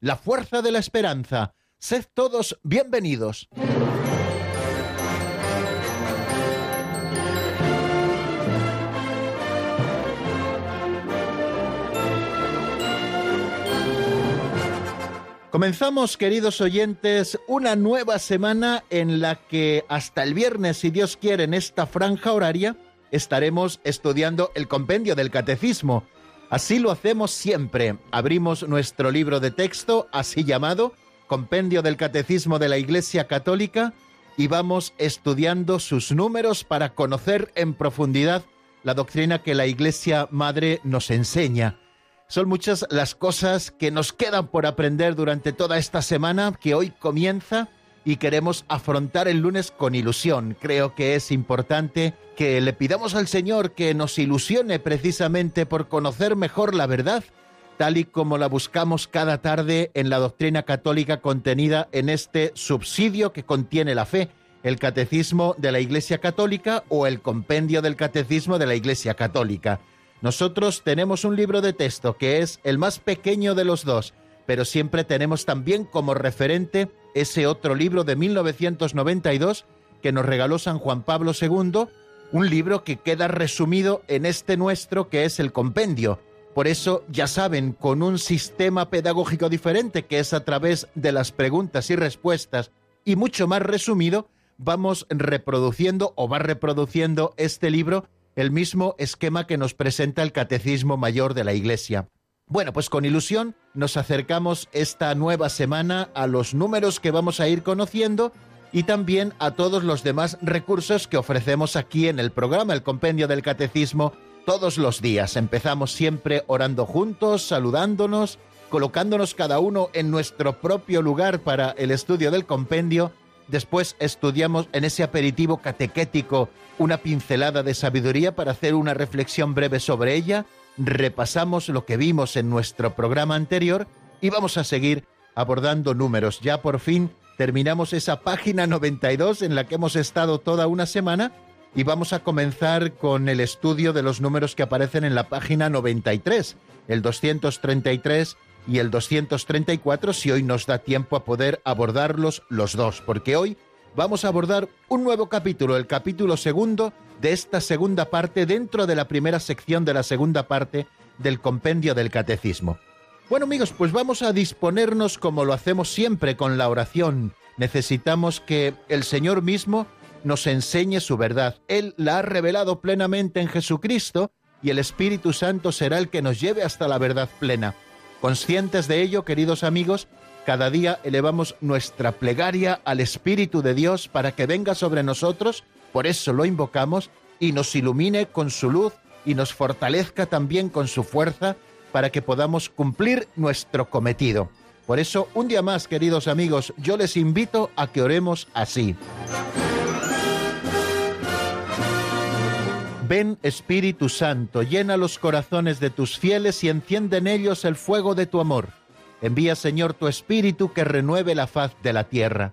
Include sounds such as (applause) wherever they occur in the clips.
la fuerza de la esperanza. Sed todos bienvenidos. Comenzamos, queridos oyentes, una nueva semana en la que hasta el viernes, si Dios quiere, en esta franja horaria, estaremos estudiando el compendio del catecismo. Así lo hacemos siempre. Abrimos nuestro libro de texto, así llamado, Compendio del Catecismo de la Iglesia Católica, y vamos estudiando sus números para conocer en profundidad la doctrina que la Iglesia Madre nos enseña. Son muchas las cosas que nos quedan por aprender durante toda esta semana que hoy comienza y queremos afrontar el lunes con ilusión. Creo que es importante que le pidamos al Señor que nos ilusione precisamente por conocer mejor la verdad, tal y como la buscamos cada tarde en la doctrina católica contenida en este subsidio que contiene la fe, el Catecismo de la Iglesia Católica o el Compendio del Catecismo de la Iglesia Católica. Nosotros tenemos un libro de texto que es el más pequeño de los dos, pero siempre tenemos también como referente ese otro libro de 1992 que nos regaló San Juan Pablo II, un libro que queda resumido en este nuestro que es el compendio. Por eso, ya saben, con un sistema pedagógico diferente que es a través de las preguntas y respuestas y mucho más resumido, vamos reproduciendo o va reproduciendo este libro el mismo esquema que nos presenta el Catecismo Mayor de la Iglesia. Bueno, pues con ilusión nos acercamos esta nueva semana a los números que vamos a ir conociendo y también a todos los demás recursos que ofrecemos aquí en el programa, el Compendio del Catecismo, todos los días. Empezamos siempre orando juntos, saludándonos, colocándonos cada uno en nuestro propio lugar para el estudio del compendio Después estudiamos en ese aperitivo catequético una pincelada de sabiduría para hacer una reflexión breve sobre ella. Repasamos lo que vimos en nuestro programa anterior y vamos a seguir abordando números. Ya por fin terminamos esa página 92 en la que hemos estado toda una semana y vamos a comenzar con el estudio de los números que aparecen en la página 93, el 233 y el 234 si hoy nos da tiempo a poder abordarlos los dos, porque hoy vamos a abordar un nuevo capítulo, el capítulo segundo de esta segunda parte dentro de la primera sección de la segunda parte del compendio del catecismo. Bueno amigos, pues vamos a disponernos como lo hacemos siempre con la oración. Necesitamos que el Señor mismo nos enseñe su verdad. Él la ha revelado plenamente en Jesucristo y el Espíritu Santo será el que nos lleve hasta la verdad plena. Conscientes de ello, queridos amigos, cada día elevamos nuestra plegaria al Espíritu de Dios para que venga sobre nosotros, por eso lo invocamos, y nos ilumine con su luz y nos fortalezca también con su fuerza para que podamos cumplir nuestro cometido. Por eso, un día más, queridos amigos, yo les invito a que oremos así. Ven Espíritu Santo, llena los corazones de tus fieles y enciende en ellos el fuego de tu amor. Envía Señor tu Espíritu que renueve la faz de la tierra.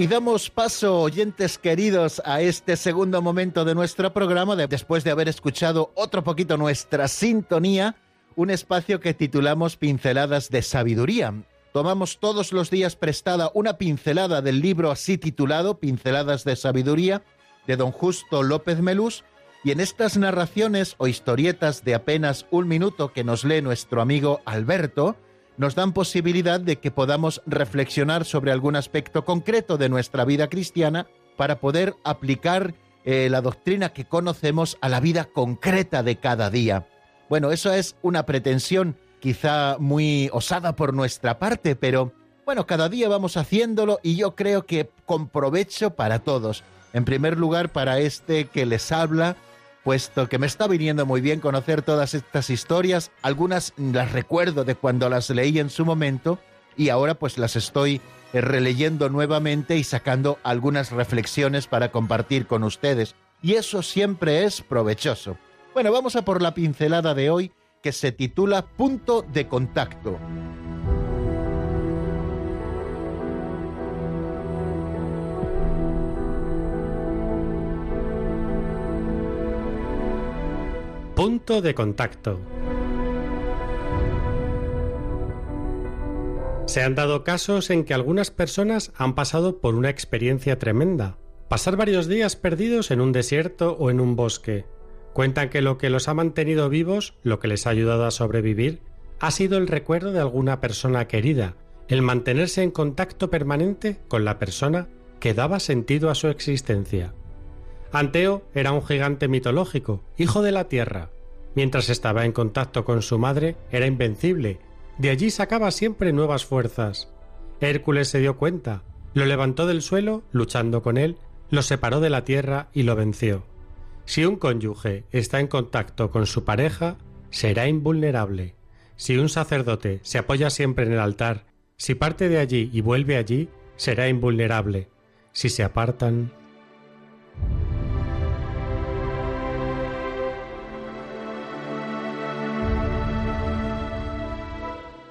Y damos paso, oyentes queridos, a este segundo momento de nuestro programa, después de haber escuchado otro poquito nuestra sintonía, un espacio que titulamos Pinceladas de Sabiduría. tomamos todos los días prestada una pincelada del libro así titulado Pinceladas de Sabiduría de don Justo López Melús, y en estas narraciones o historietas de apenas un minuto que nos lee nuestro amigo Alberto, nos dan posibilidad de que podamos reflexionar sobre algún aspecto concreto de nuestra vida cristiana para poder aplicar eh, la doctrina que conocemos a la vida concreta de cada día. Bueno, eso es una pretensión quizá muy osada por nuestra parte, pero bueno, cada día vamos haciéndolo y yo creo que con provecho para todos. En primer lugar, para este que les habla, puesto que me está viniendo muy bien conocer todas estas historias, algunas las recuerdo de cuando las leí en su momento y ahora pues las estoy eh, releyendo nuevamente y sacando algunas reflexiones para compartir con ustedes. Y eso siempre es provechoso. Bueno, vamos a por la pincelada de hoy que se titula Punto de Contacto. Punto de contacto. Se han dado casos en que algunas personas han pasado por una experiencia tremenda. Pasar varios días perdidos en un desierto o en un bosque. Cuentan que lo que los ha mantenido vivos, lo que les ha ayudado a sobrevivir, ha sido el recuerdo de alguna persona querida, el mantenerse en contacto permanente con la persona que daba sentido a su existencia. Anteo era un gigante mitológico, hijo de la tierra. Mientras estaba en contacto con su madre, era invencible. De allí sacaba siempre nuevas fuerzas. Hércules se dio cuenta, lo levantó del suelo, luchando con él, lo separó de la tierra y lo venció. Si un cónyuge está en contacto con su pareja, será invulnerable. Si un sacerdote se apoya siempre en el altar, si parte de allí y vuelve allí, será invulnerable. Si se apartan,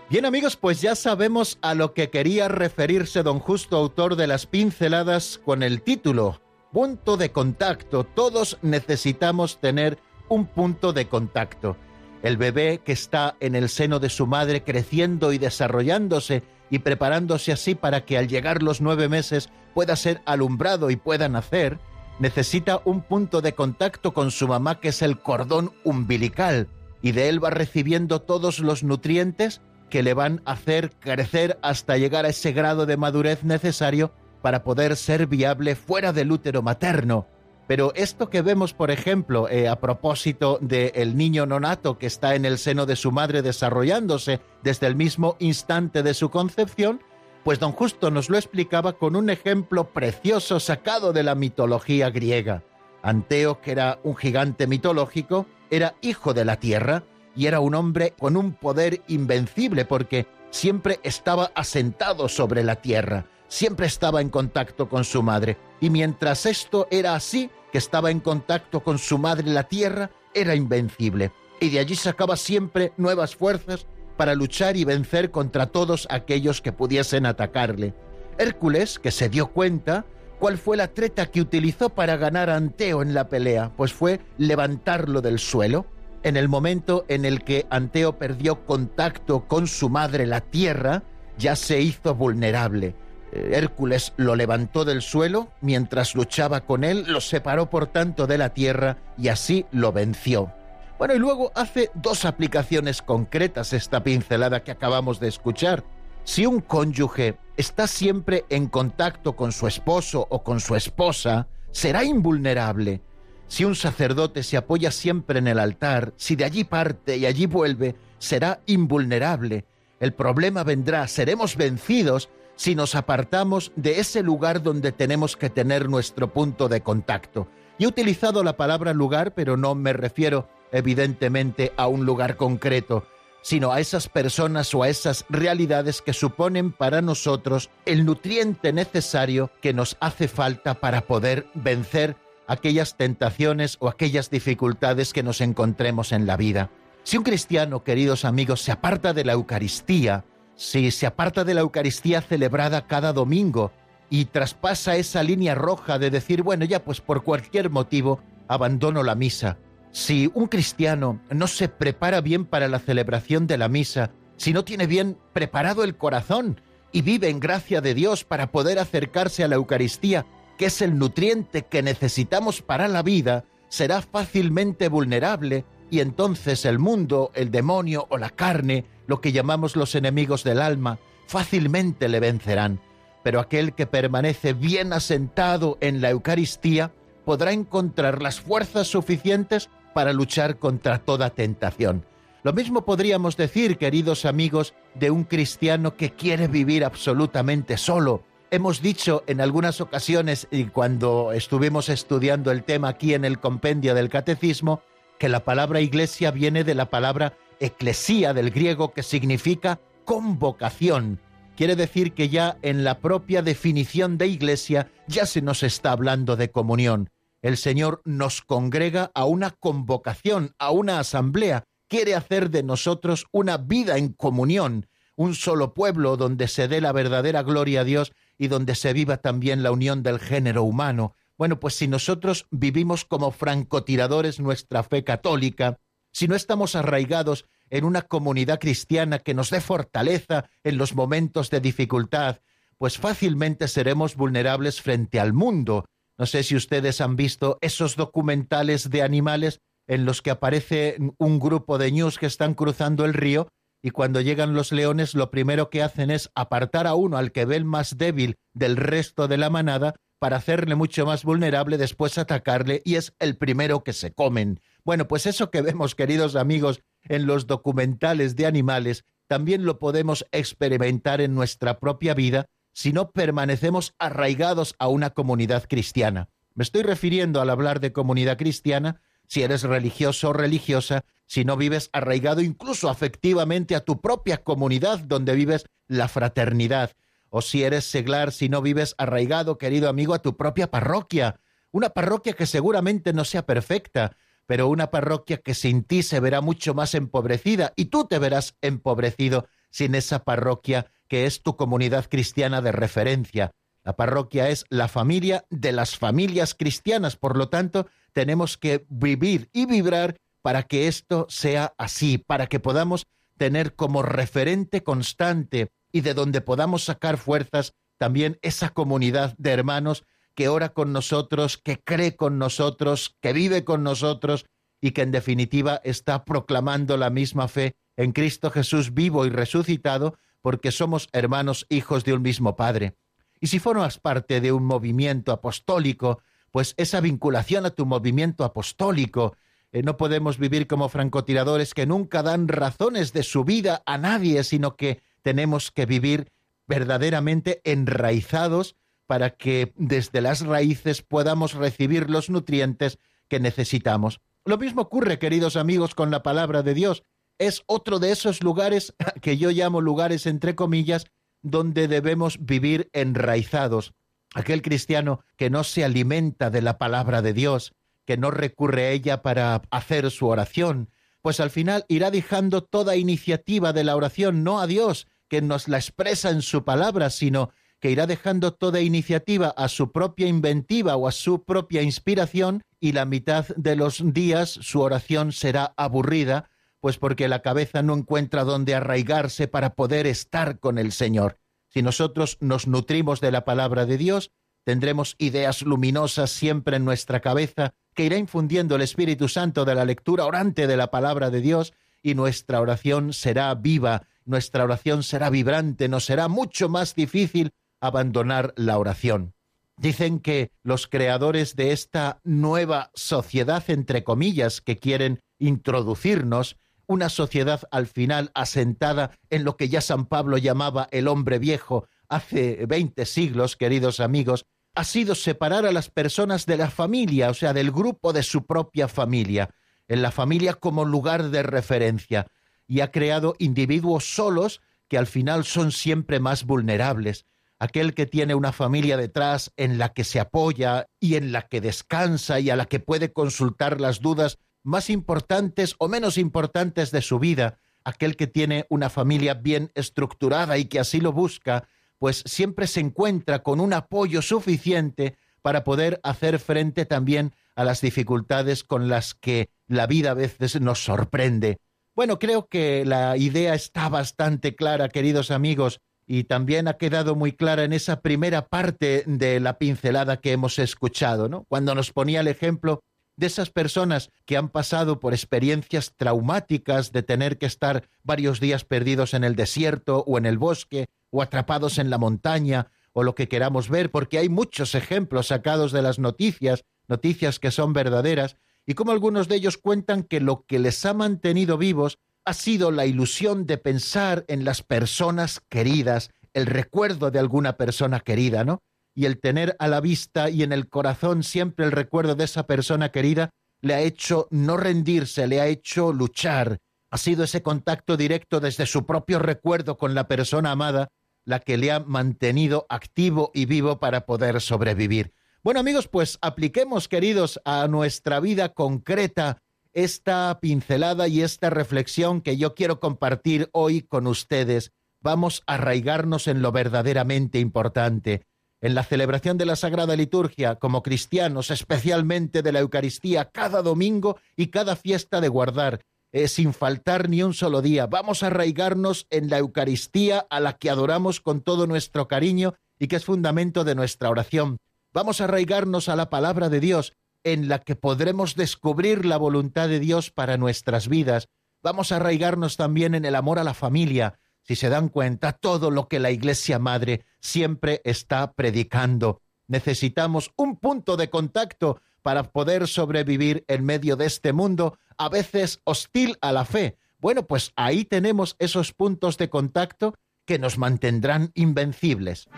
Bien amigos, pues ya sabemos a lo que quería referirse don Justo, autor de las pinceladas, con el título Punto de contacto. Todos necesitamos tener un punto de contacto. El bebé que está en el seno de su madre creciendo y desarrollándose y preparándose así para que al llegar los nueve meses pueda ser alumbrado y pueda nacer, necesita un punto de contacto con su mamá que es el cordón umbilical y de él va recibiendo todos los nutrientes que le van a hacer crecer hasta llegar a ese grado de madurez necesario para poder ser viable fuera del útero materno. Pero esto que vemos, por ejemplo, eh, a propósito del niño nonato que está en el seno de su madre desarrollándose desde el mismo instante de su concepción, pues don Justo nos lo explicaba con un ejemplo precioso sacado de la mitología griega. Anteo, que era un gigante mitológico, era hijo de la tierra, y era un hombre con un poder invencible porque siempre estaba asentado sobre la tierra, siempre estaba en contacto con su madre. Y mientras esto era así, que estaba en contacto con su madre la tierra, era invencible. Y de allí sacaba siempre nuevas fuerzas para luchar y vencer contra todos aquellos que pudiesen atacarle. Hércules, que se dio cuenta, ¿cuál fue la treta que utilizó para ganar a Anteo en la pelea? Pues fue levantarlo del suelo en el momento en el que Anteo perdió contacto con su madre, la tierra, ya se hizo vulnerable. Eh, Hércules lo levantó del suelo, mientras luchaba con él, lo separó por tanto de la tierra y así lo venció. Bueno, y luego hace dos aplicaciones concretas esta pincelada que acabamos de escuchar. Si un cónyuge está siempre en contacto con su esposo o con su esposa, será invulnerable. Si un sacerdote se apoya siempre en el altar, si de allí parte y allí vuelve, será invulnerable. El problema vendrá, seremos vencidos si nos apartamos de ese lugar donde tenemos que tener nuestro punto de contacto. Y he utilizado la palabra lugar, pero no me refiero evidentemente a un lugar concreto, sino a esas personas o a esas realidades que suponen para nosotros el nutriente necesario que nos hace falta para poder vencer aquellas tentaciones o aquellas dificultades que nos encontremos en la vida. Si un cristiano, queridos amigos, se aparta de la Eucaristía, si se aparta de la Eucaristía celebrada cada domingo y traspasa esa línea roja de decir, bueno, ya pues por cualquier motivo abandono la misa, si un cristiano no se prepara bien para la celebración de la misa si no tiene bien preparado el corazón y vive en gracia de Dios para poder acercarse a la Eucaristía, que es el nutriente que necesitamos para la vida, será fácilmente vulnerable y entonces el mundo, el demonio o la carne, lo que llamamos los enemigos del alma, fácilmente le vencerán. Pero aquel que permanece bien asentado en la Eucaristía podrá encontrar las fuerzas suficientes para luchar contra toda tentación. Lo mismo podríamos decir, queridos amigos, de un cristiano que quiere vivir absolutamente solo. Hemos dicho en algunas ocasiones, y cuando estuvimos estudiando el tema aquí en el compendio del catecismo, que la palabra iglesia viene de la palabra eclesía del griego que significa convocación. Quiere decir que ya en la propia definición de iglesia ya se nos está hablando de comunión. El Señor nos congrega a una convocación, a una asamblea. Quiere hacer de nosotros una vida en comunión, un solo pueblo donde se dé la verdadera gloria a Dios y donde se viva también la unión del género humano, bueno, pues si nosotros vivimos como francotiradores nuestra fe católica, si no estamos arraigados en una comunidad cristiana que nos dé fortaleza en los momentos de dificultad, pues fácilmente seremos vulnerables frente al mundo. No sé si ustedes han visto esos documentales de animales en los que aparece un grupo de ñus que están cruzando el río y cuando llegan los leones lo primero que hacen es apartar a uno al que ve el más débil del resto de la manada para hacerle mucho más vulnerable, después atacarle y es el primero que se comen. Bueno, pues eso que vemos, queridos amigos, en los documentales de animales, también lo podemos experimentar en nuestra propia vida si no permanecemos arraigados a una comunidad cristiana. Me estoy refiriendo al hablar de comunidad cristiana, si eres religioso o religiosa, si no vives arraigado incluso afectivamente a tu propia comunidad donde vives la fraternidad, o si eres seglar, si no vives arraigado, querido amigo, a tu propia parroquia, una parroquia que seguramente no sea perfecta, pero una parroquia que sin ti se verá mucho más empobrecida y tú te verás empobrecido sin esa parroquia que es tu comunidad cristiana de referencia. La parroquia es la familia de las familias cristianas, por lo tanto, tenemos que vivir y vibrar para que esto sea así, para que podamos tener como referente constante y de donde podamos sacar fuerzas también esa comunidad de hermanos que ora con nosotros, que cree con nosotros, que vive con nosotros y que en definitiva está proclamando la misma fe en Cristo Jesús vivo y resucitado, porque somos hermanos hijos de un mismo Padre. Y si formas parte de un movimiento apostólico, pues esa vinculación a tu movimiento apostólico, eh, no podemos vivir como francotiradores que nunca dan razones de su vida a nadie, sino que tenemos que vivir verdaderamente enraizados para que desde las raíces podamos recibir los nutrientes que necesitamos. Lo mismo ocurre, queridos amigos, con la palabra de Dios. Es otro de esos lugares (laughs) que yo llamo lugares entre comillas, donde debemos vivir enraizados. Aquel cristiano que no se alimenta de la palabra de Dios, que no recurre a ella para hacer su oración, pues al final irá dejando toda iniciativa de la oración no a Dios, que nos la expresa en su palabra, sino que irá dejando toda iniciativa a su propia inventiva o a su propia inspiración y la mitad de los días su oración será aburrida, pues porque la cabeza no encuentra dónde arraigarse para poder estar con el Señor. Si nosotros nos nutrimos de la palabra de Dios, tendremos ideas luminosas siempre en nuestra cabeza que irá infundiendo el Espíritu Santo de la lectura orante de la palabra de Dios y nuestra oración será viva nuestra oración será vibrante, nos será mucho más difícil abandonar la oración. Dicen que los creadores de esta nueva sociedad, entre comillas, que quieren introducirnos, una sociedad al final asentada en lo que ya San Pablo llamaba el hombre viejo hace veinte siglos, queridos amigos, ha sido separar a las personas de la familia, o sea, del grupo de su propia familia, en la familia como lugar de referencia y ha creado individuos solos que al final son siempre más vulnerables. Aquel que tiene una familia detrás en la que se apoya y en la que descansa y a la que puede consultar las dudas más importantes o menos importantes de su vida, aquel que tiene una familia bien estructurada y que así lo busca, pues siempre se encuentra con un apoyo suficiente para poder hacer frente también a las dificultades con las que la vida a veces nos sorprende. Bueno, creo que la idea está bastante clara, queridos amigos, y también ha quedado muy clara en esa primera parte de la pincelada que hemos escuchado, ¿no? Cuando nos ponía el ejemplo de esas personas que han pasado por experiencias traumáticas de tener que estar varios días perdidos en el desierto o en el bosque o atrapados en la montaña o lo que queramos ver, porque hay muchos ejemplos sacados de las noticias, noticias que son verdaderas, y como algunos de ellos cuentan que lo que les ha mantenido vivos ha sido la ilusión de pensar en las personas queridas, el recuerdo de alguna persona querida, ¿no? Y el tener a la vista y en el corazón siempre el recuerdo de esa persona querida le ha hecho no rendirse, le ha hecho luchar. Ha sido ese contacto directo desde su propio recuerdo con la persona amada la que le ha mantenido activo y vivo para poder sobrevivir. Bueno amigos, pues apliquemos, queridos, a nuestra vida concreta esta pincelada y esta reflexión que yo quiero compartir hoy con ustedes. Vamos a arraigarnos en lo verdaderamente importante, en la celebración de la Sagrada Liturgia como cristianos, especialmente de la Eucaristía, cada domingo y cada fiesta de guardar, eh, sin faltar ni un solo día. Vamos a arraigarnos en la Eucaristía a la que adoramos con todo nuestro cariño y que es fundamento de nuestra oración. Vamos a arraigarnos a la palabra de Dios, en la que podremos descubrir la voluntad de Dios para nuestras vidas. Vamos a arraigarnos también en el amor a la familia. Si se dan cuenta, todo lo que la Iglesia Madre siempre está predicando. Necesitamos un punto de contacto para poder sobrevivir en medio de este mundo a veces hostil a la fe. Bueno, pues ahí tenemos esos puntos de contacto que nos mantendrán invencibles.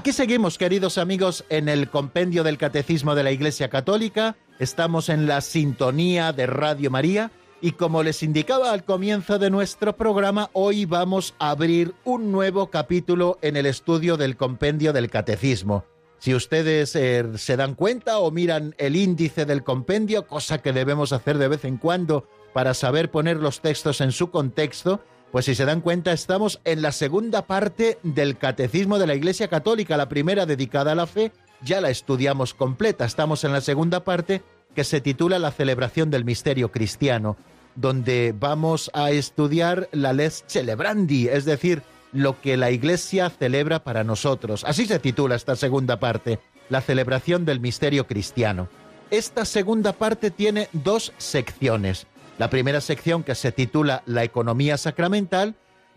Aquí seguimos, queridos amigos, en el compendio del Catecismo de la Iglesia Católica. Estamos en la sintonía de Radio María y como les indicaba al comienzo de nuestro programa, hoy vamos a abrir un nuevo capítulo en el estudio del compendio del Catecismo. Si ustedes eh, se dan cuenta o miran el índice del compendio, cosa que debemos hacer de vez en cuando para saber poner los textos en su contexto, pues si se dan cuenta, estamos en la segunda parte del Catecismo de la Iglesia Católica, la primera dedicada a la fe, ya la estudiamos completa. Estamos en la segunda parte que se titula La celebración del misterio cristiano, donde vamos a estudiar la les celebrandi, es decir, lo que la Iglesia celebra para nosotros. Así se titula esta segunda parte, la celebración del misterio cristiano. Esta segunda parte tiene dos secciones la primera sección que se titula La economía sacramental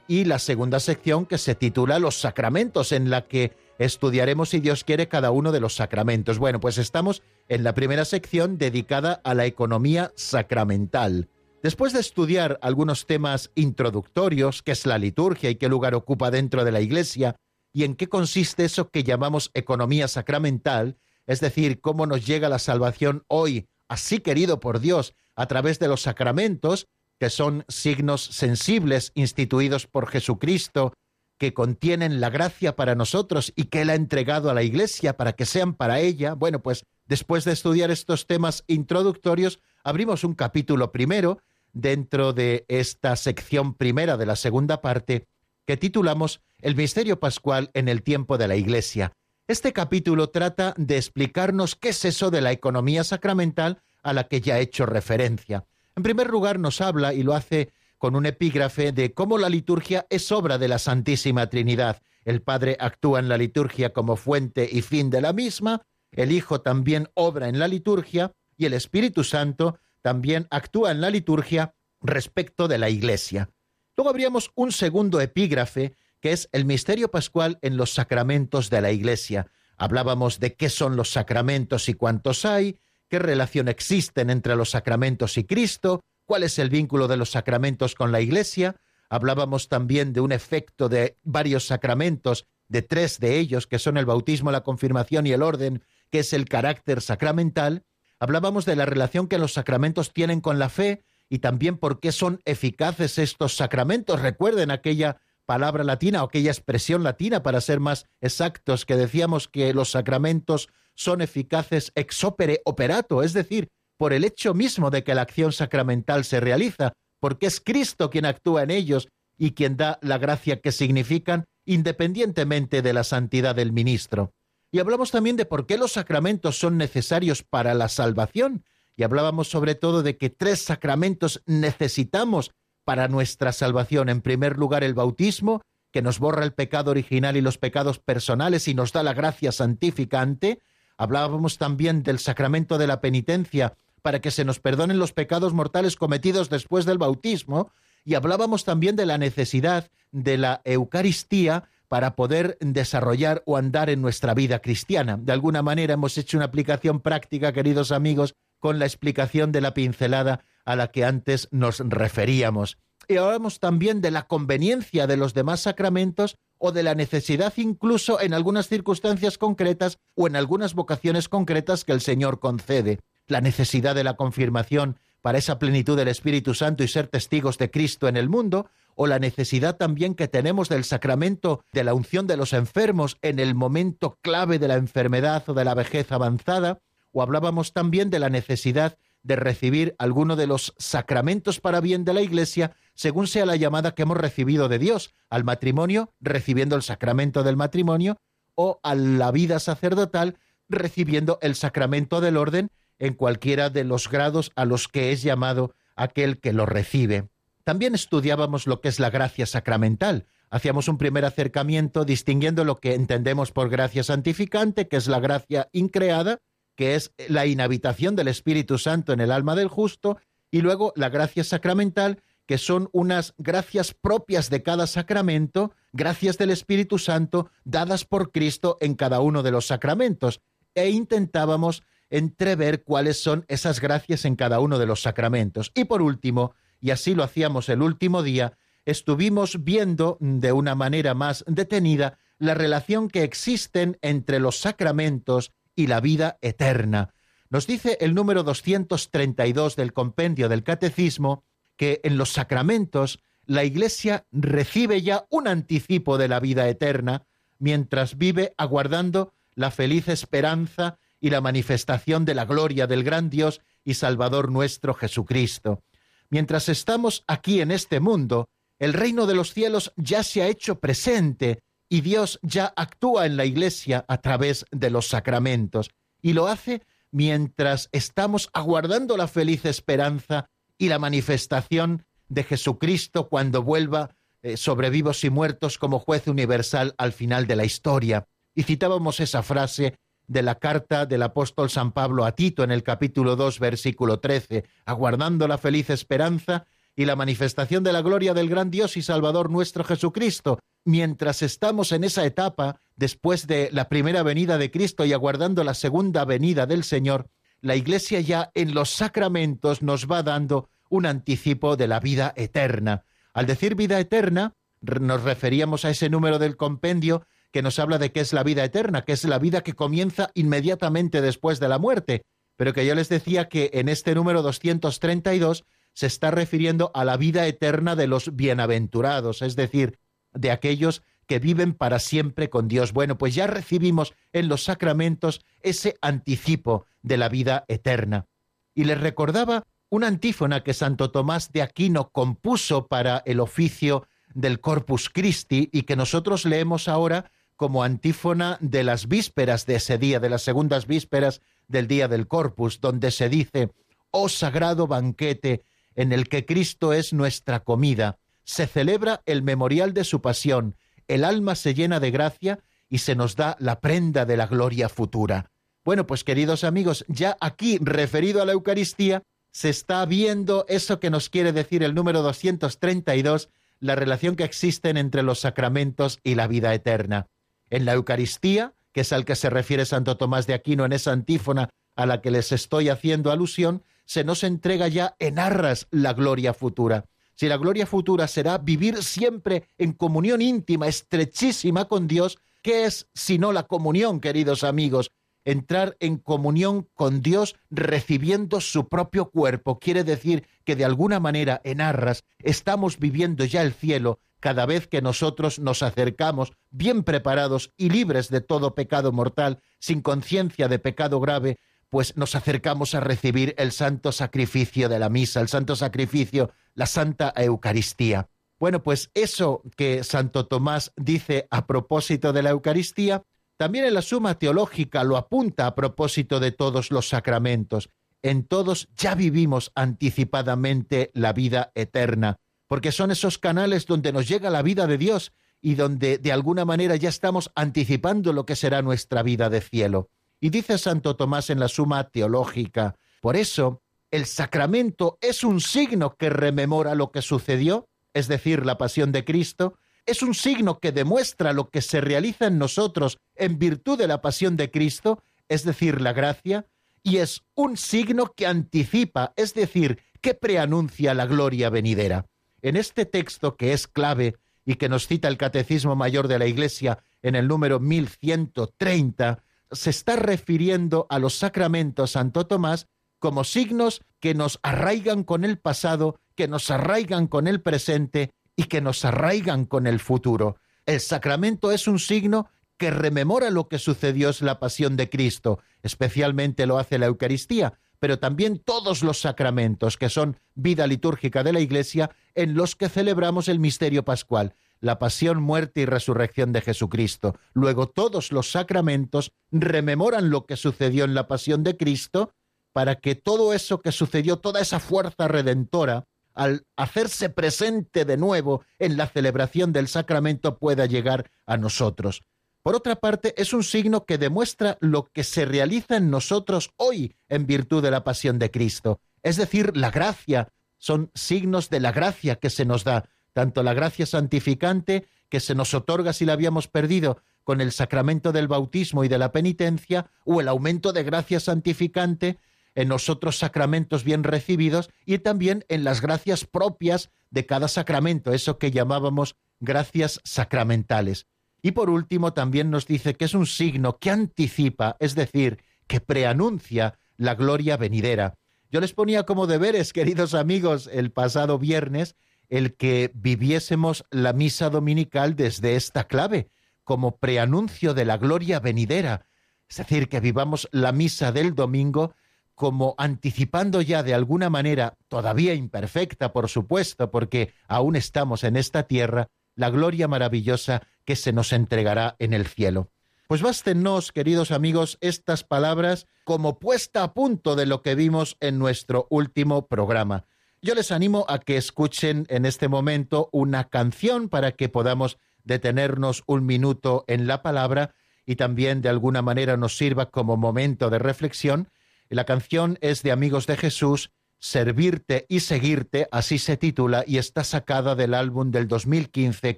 y la segunda sección que se titula Los sacramentos, en la que estudiaremos, si Dios quiere, cada uno de los sacramentos. Bueno, pues estamos en la primera sección dedicada a la economía sacramental. Después de estudiar algunos temas introductorios, qué es la liturgia y qué lugar ocupa dentro de la Iglesia, y en qué consiste eso que llamamos economía sacramental, es decir, cómo nos llega la salvación hoy, así querido por Dios, a través de los sacramentos, que son signos sensibles instituidos por Jesucristo, que contienen la gracia para nosotros y que Él ha entregado a la Iglesia para que sean para ella. Bueno, pues después de estudiar estos temas introductorios, abrimos un capítulo primero dentro de esta sección primera de la segunda parte que titulamos El misterio pascual en el tiempo de la Iglesia. Este capítulo trata de explicarnos qué es eso de la economía sacramental a la que ya he hecho referencia. En primer lugar, nos habla, y lo hace con un epígrafe, de cómo la liturgia es obra de la Santísima Trinidad. El Padre actúa en la liturgia como fuente y fin de la misma, el Hijo también obra en la liturgia, y el Espíritu Santo también actúa en la liturgia respecto de la Iglesia. Luego habríamos un segundo epígrafe, que es el misterio pascual en los sacramentos de la Iglesia. Hablábamos de qué son los sacramentos y cuántos hay, qué relación existen entre los sacramentos y Cristo, cuál es el vínculo de los sacramentos con la Iglesia. Hablábamos también de un efecto de varios sacramentos, de tres de ellos, que son el bautismo, la confirmación y el orden, que es el carácter sacramental. Hablábamos de la relación que los sacramentos tienen con la fe y también por qué son eficaces estos sacramentos. Recuerden aquella palabra latina o aquella expresión latina, para ser más exactos, que decíamos que los sacramentos son eficaces ex opere operato, es decir, por el hecho mismo de que la acción sacramental se realiza, porque es Cristo quien actúa en ellos y quien da la gracia que significan, independientemente de la santidad del ministro. Y hablamos también de por qué los sacramentos son necesarios para la salvación, y hablábamos sobre todo de que tres sacramentos necesitamos para nuestra salvación. En primer lugar, el bautismo, que nos borra el pecado original y los pecados personales y nos da la gracia santificante. Hablábamos también del sacramento de la penitencia, para que se nos perdonen los pecados mortales cometidos después del bautismo. Y hablábamos también de la necesidad de la Eucaristía para poder desarrollar o andar en nuestra vida cristiana. De alguna manera hemos hecho una aplicación práctica, queridos amigos, con la explicación de la pincelada a la que antes nos referíamos. Y hablamos también de la conveniencia de los demás sacramentos o de la necesidad incluso en algunas circunstancias concretas o en algunas vocaciones concretas que el Señor concede. La necesidad de la confirmación para esa plenitud del Espíritu Santo y ser testigos de Cristo en el mundo, o la necesidad también que tenemos del sacramento de la unción de los enfermos en el momento clave de la enfermedad o de la vejez avanzada, o hablábamos también de la necesidad de recibir alguno de los sacramentos para bien de la Iglesia, según sea la llamada que hemos recibido de Dios, al matrimonio, recibiendo el sacramento del matrimonio, o a la vida sacerdotal, recibiendo el sacramento del orden en cualquiera de los grados a los que es llamado aquel que lo recibe. También estudiábamos lo que es la gracia sacramental. Hacíamos un primer acercamiento distinguiendo lo que entendemos por gracia santificante, que es la gracia increada, que es la inhabitación del Espíritu Santo en el alma del justo, y luego la gracia sacramental, que son unas gracias propias de cada sacramento, gracias del Espíritu Santo, dadas por Cristo en cada uno de los sacramentos. E intentábamos entrever cuáles son esas gracias en cada uno de los sacramentos. Y por último, y así lo hacíamos el último día, estuvimos viendo de una manera más detenida la relación que existen entre los sacramentos y la vida eterna. Nos dice el número 232 del compendio del Catecismo que en los sacramentos la Iglesia recibe ya un anticipo de la vida eterna mientras vive aguardando la feliz esperanza y la manifestación de la gloria del gran Dios y Salvador nuestro Jesucristo. Mientras estamos aquí en este mundo, el reino de los cielos ya se ha hecho presente y Dios ya actúa en la Iglesia a través de los sacramentos y lo hace mientras estamos aguardando la feliz esperanza y la manifestación de Jesucristo cuando vuelva eh, sobre vivos y muertos como juez universal al final de la historia. Y citábamos esa frase de la carta del apóstol San Pablo a Tito en el capítulo 2, versículo 13, aguardando la feliz esperanza y la manifestación de la gloria del gran Dios y Salvador nuestro Jesucristo. Mientras estamos en esa etapa, después de la primera venida de Cristo y aguardando la segunda venida del Señor, la Iglesia ya en los sacramentos nos va dando un anticipo de la vida eterna. Al decir vida eterna, nos referíamos a ese número del compendio que nos habla de qué es la vida eterna, que es la vida que comienza inmediatamente después de la muerte, pero que yo les decía que en este número 232 se está refiriendo a la vida eterna de los bienaventurados, es decir, de aquellos que viven para siempre con Dios. Bueno, pues ya recibimos en los sacramentos ese anticipo de la vida eterna. Y les recordaba una antífona que Santo Tomás de Aquino compuso para el oficio del Corpus Christi y que nosotros leemos ahora como antífona de las vísperas de ese día, de las segundas vísperas del día del Corpus, donde se dice, oh sagrado banquete en el que Cristo es nuestra comida, se celebra el memorial de su pasión, el alma se llena de gracia y se nos da la prenda de la gloria futura. Bueno, pues queridos amigos, ya aquí referido a la Eucaristía, se está viendo eso que nos quiere decir el número 232, la relación que existen entre los sacramentos y la vida eterna. En la Eucaristía, que es al que se refiere Santo Tomás de Aquino en esa antífona a la que les estoy haciendo alusión, se nos entrega ya en arras la gloria futura. Si la gloria futura será vivir siempre en comunión íntima, estrechísima con Dios, ¿qué es sino la comunión, queridos amigos? Entrar en comunión con Dios recibiendo su propio cuerpo quiere decir que de alguna manera en arras estamos viviendo ya el cielo cada vez que nosotros nos acercamos bien preparados y libres de todo pecado mortal, sin conciencia de pecado grave, pues nos acercamos a recibir el santo sacrificio de la misa, el santo sacrificio, la santa Eucaristía. Bueno, pues eso que Santo Tomás dice a propósito de la Eucaristía, también en la suma teológica lo apunta a propósito de todos los sacramentos. En todos ya vivimos anticipadamente la vida eterna, porque son esos canales donde nos llega la vida de Dios y donde de alguna manera ya estamos anticipando lo que será nuestra vida de cielo. Y dice Santo Tomás en la Suma Teológica, por eso el sacramento es un signo que rememora lo que sucedió, es decir, la pasión de Cristo, es un signo que demuestra lo que se realiza en nosotros en virtud de la pasión de Cristo, es decir, la gracia, y es un signo que anticipa, es decir, que preanuncia la gloria venidera. En este texto que es clave y que nos cita el Catecismo Mayor de la Iglesia en el número 1130, se está refiriendo a los sacramentos Santo Tomás como signos que nos arraigan con el pasado, que nos arraigan con el presente y que nos arraigan con el futuro. El sacramento es un signo que rememora lo que sucedió en la pasión de Cristo, especialmente lo hace la Eucaristía, pero también todos los sacramentos que son vida litúrgica de la Iglesia en los que celebramos el misterio pascual la pasión, muerte y resurrección de Jesucristo. Luego todos los sacramentos rememoran lo que sucedió en la pasión de Cristo para que todo eso que sucedió, toda esa fuerza redentora, al hacerse presente de nuevo en la celebración del sacramento pueda llegar a nosotros. Por otra parte, es un signo que demuestra lo que se realiza en nosotros hoy en virtud de la pasión de Cristo, es decir, la gracia, son signos de la gracia que se nos da, tanto la gracia santificante que se nos otorga si la habíamos perdido con el sacramento del bautismo y de la penitencia, o el aumento de gracia santificante en los otros sacramentos bien recibidos y también en las gracias propias de cada sacramento, eso que llamábamos gracias sacramentales. Y por último, también nos dice que es un signo que anticipa, es decir, que preanuncia la gloria venidera. Yo les ponía como deberes, (laughs) queridos amigos, el pasado viernes, el que viviésemos la misa dominical desde esta clave, como preanuncio de la gloria venidera, es decir, que vivamos la misa del domingo como anticipando ya de alguna manera, todavía imperfecta, por supuesto, porque aún estamos en esta tierra, la gloria maravillosa que se nos entregará en el cielo. Pues bástenos, queridos amigos, estas palabras como puesta a punto de lo que vimos en nuestro último programa. Yo les animo a que escuchen en este momento una canción para que podamos detenernos un minuto en la palabra y también de alguna manera nos sirva como momento de reflexión. La canción es de Amigos de Jesús, Servirte y Seguirte, así se titula y está sacada del álbum del 2015,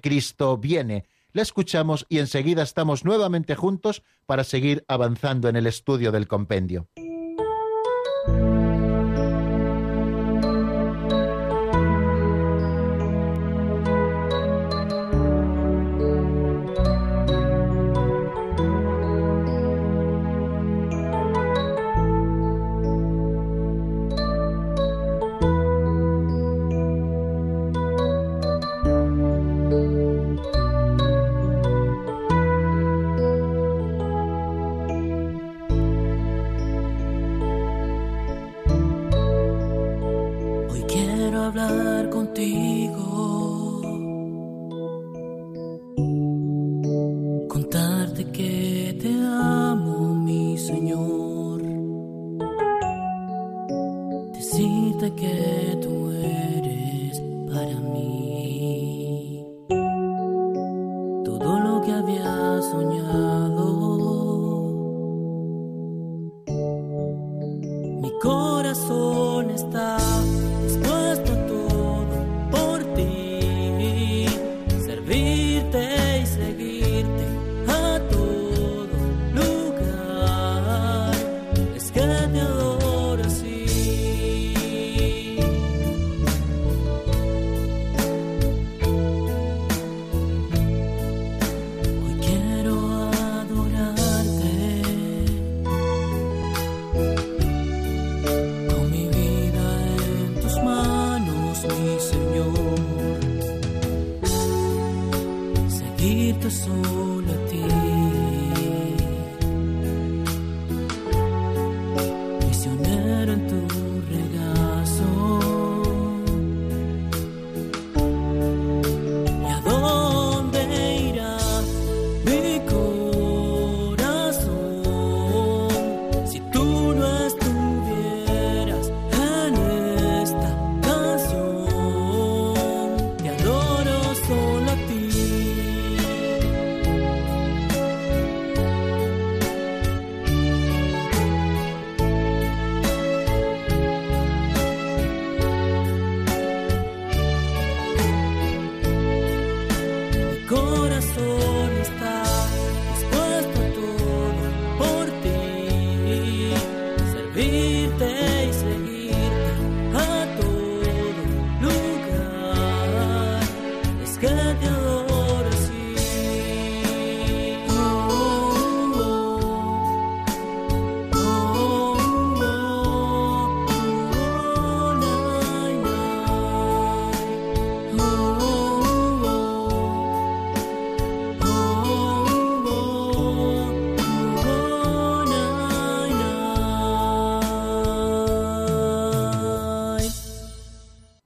Cristo viene. La escuchamos y enseguida estamos nuevamente juntos para seguir avanzando en el estudio del compendio. again.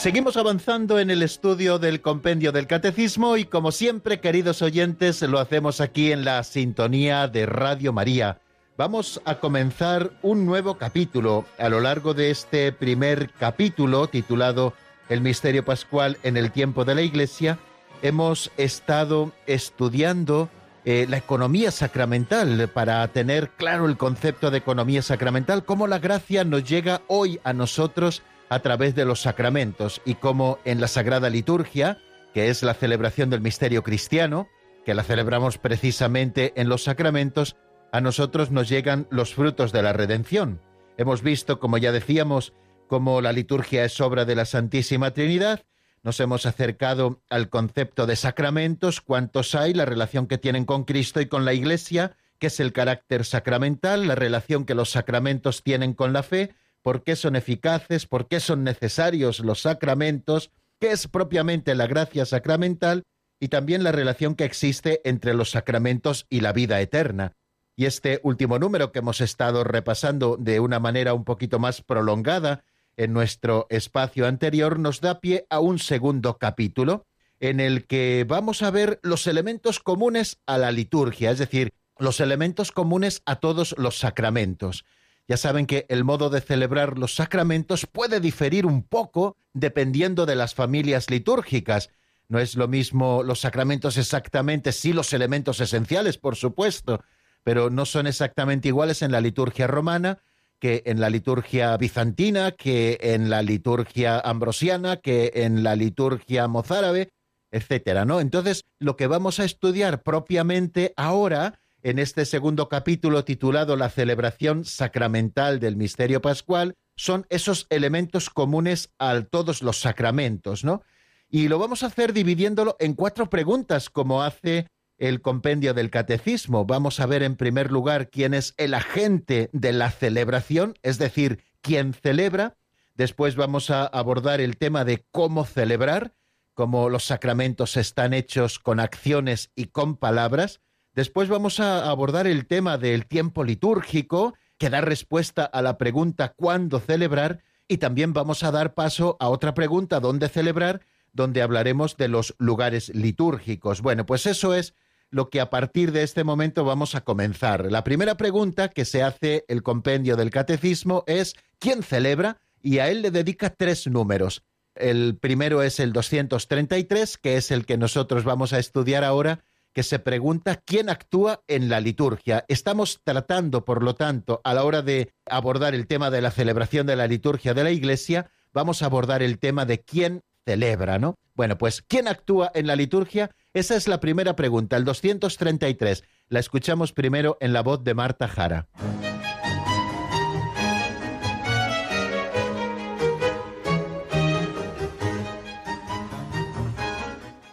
Seguimos avanzando en el estudio del compendio del catecismo y como siempre, queridos oyentes, lo hacemos aquí en la sintonía de Radio María. Vamos a comenzar un nuevo capítulo. A lo largo de este primer capítulo, titulado El misterio pascual en el tiempo de la Iglesia, hemos estado estudiando eh, la economía sacramental para tener claro el concepto de economía sacramental, cómo la gracia nos llega hoy a nosotros a través de los sacramentos y como en la Sagrada Liturgia, que es la celebración del misterio cristiano, que la celebramos precisamente en los sacramentos, a nosotros nos llegan los frutos de la redención. Hemos visto, como ya decíamos, cómo la liturgia es obra de la Santísima Trinidad, nos hemos acercado al concepto de sacramentos, cuántos hay, la relación que tienen con Cristo y con la Iglesia, que es el carácter sacramental, la relación que los sacramentos tienen con la fe, por qué son eficaces, por qué son necesarios los sacramentos, qué es propiamente la gracia sacramental y también la relación que existe entre los sacramentos y la vida eterna. Y este último número que hemos estado repasando de una manera un poquito más prolongada en nuestro espacio anterior nos da pie a un segundo capítulo en el que vamos a ver los elementos comunes a la liturgia, es decir, los elementos comunes a todos los sacramentos. Ya saben que el modo de celebrar los sacramentos puede diferir un poco dependiendo de las familias litúrgicas. No es lo mismo los sacramentos exactamente, sí los elementos esenciales, por supuesto, pero no son exactamente iguales en la liturgia romana que en la liturgia bizantina, que en la liturgia ambrosiana, que en la liturgia mozárabe, etcétera, ¿no? Entonces, lo que vamos a estudiar propiamente ahora en este segundo capítulo titulado La celebración sacramental del misterio pascual son esos elementos comunes a todos los sacramentos, ¿no? Y lo vamos a hacer dividiéndolo en cuatro preguntas, como hace el compendio del catecismo. Vamos a ver en primer lugar quién es el agente de la celebración, es decir, quién celebra. Después vamos a abordar el tema de cómo celebrar, cómo los sacramentos están hechos con acciones y con palabras. Después vamos a abordar el tema del tiempo litúrgico, que da respuesta a la pregunta ¿cuándo celebrar? Y también vamos a dar paso a otra pregunta ¿dónde celebrar? donde hablaremos de los lugares litúrgicos. Bueno, pues eso es lo que a partir de este momento vamos a comenzar. La primera pregunta que se hace el compendio del catecismo es ¿quién celebra? Y a él le dedica tres números. El primero es el 233, que es el que nosotros vamos a estudiar ahora, que se pregunta quién actúa en la liturgia. Estamos tratando, por lo tanto, a la hora de abordar el tema de la celebración de la liturgia de la Iglesia, vamos a abordar el tema de quién celebra, ¿no? Bueno, pues ¿quién actúa en la liturgia? Esa es la primera pregunta, el 233. La escuchamos primero en la voz de Marta Jara.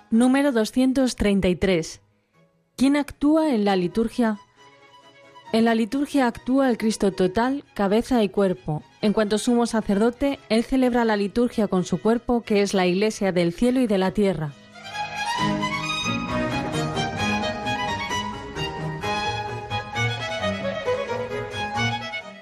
Número 233. ¿Quién actúa en la liturgia? En la liturgia actúa el Cristo total, cabeza y cuerpo. En cuanto sumo sacerdote, Él celebra la liturgia con su cuerpo, que es la Iglesia del cielo y de la tierra.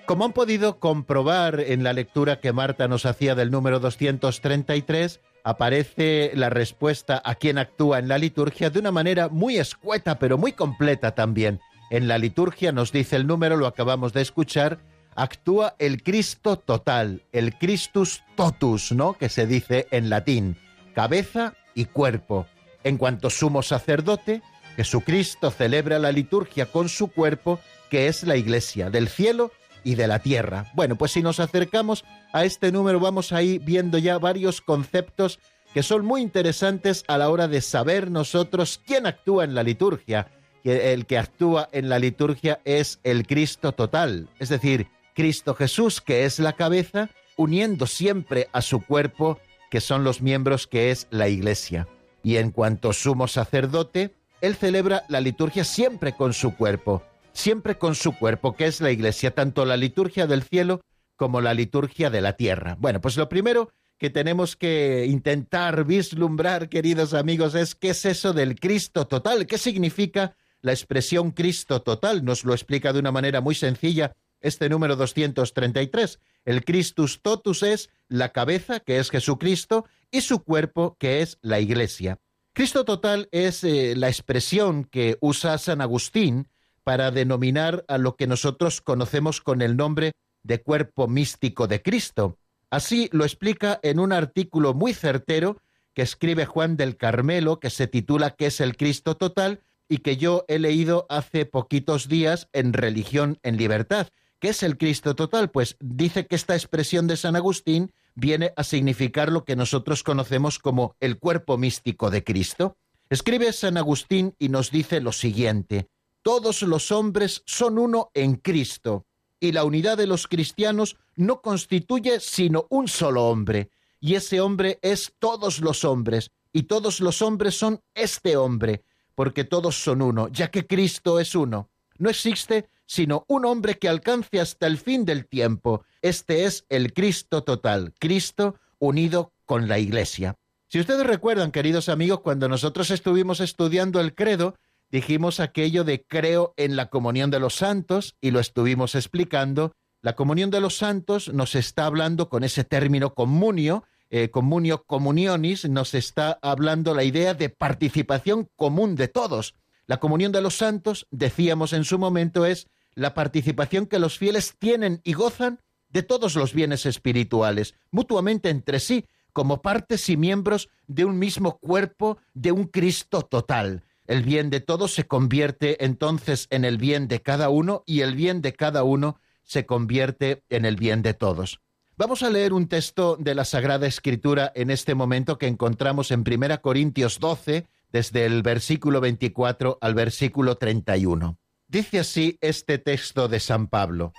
Como han podido comprobar en la lectura que Marta nos hacía del número 233, aparece la respuesta a quien actúa en la liturgia de una manera muy escueta, pero muy completa también. En la liturgia nos dice el número, lo acabamos de escuchar, actúa el Cristo total, el Christus totus, ¿no? Que se dice en latín, cabeza y cuerpo. En cuanto sumo sacerdote, Jesucristo celebra la liturgia con su cuerpo, que es la iglesia del cielo y de la tierra. Bueno, pues si nos acercamos a este número vamos a ir viendo ya varios conceptos que son muy interesantes a la hora de saber nosotros quién actúa en la liturgia. El que actúa en la liturgia es el Cristo total, es decir, Cristo Jesús, que es la cabeza, uniendo siempre a su cuerpo, que son los miembros que es la iglesia. Y en cuanto sumo sacerdote, Él celebra la liturgia siempre con su cuerpo, siempre con su cuerpo, que es la iglesia, tanto la liturgia del cielo como la liturgia de la tierra. Bueno, pues lo primero que tenemos que intentar vislumbrar, queridos amigos, es qué es eso del Cristo total, qué significa la expresión Cristo total. Nos lo explica de una manera muy sencilla este número 233. El Christus totus es la cabeza, que es Jesucristo, y su cuerpo, que es la iglesia. Cristo total es eh, la expresión que usa San Agustín para denominar a lo que nosotros conocemos con el nombre de cuerpo místico de Cristo. Así lo explica en un artículo muy certero que escribe Juan del Carmelo, que se titula ¿Qué es el Cristo total? y que yo he leído hace poquitos días en Religión en Libertad. ¿Qué es el Cristo total? Pues dice que esta expresión de San Agustín viene a significar lo que nosotros conocemos como el cuerpo místico de Cristo. Escribe San Agustín y nos dice lo siguiente, todos los hombres son uno en Cristo, y la unidad de los cristianos no constituye sino un solo hombre, y ese hombre es todos los hombres, y todos los hombres son este hombre, porque todos son uno, ya que Cristo es uno. No existe sino un hombre que alcance hasta el fin del tiempo. Este es el Cristo total, Cristo unido con la Iglesia. Si ustedes recuerdan, queridos amigos, cuando nosotros estuvimos estudiando el credo, dijimos aquello de creo en la comunión de los santos y lo estuvimos explicando. La comunión de los santos nos está hablando con ese término comunio, eh, comunio comunionis, nos está hablando la idea de participación común de todos. La comunión de los santos, decíamos en su momento, es la participación que los fieles tienen y gozan de todos los bienes espirituales, mutuamente entre sí, como partes y miembros de un mismo cuerpo, de un Cristo total. El bien de todos se convierte entonces en el bien de cada uno y el bien de cada uno se convierte en el bien de todos. Vamos a leer un texto de la Sagrada Escritura en este momento que encontramos en 1 Corintios 12, desde el versículo 24 al versículo 31. Dice así este texto de San Pablo.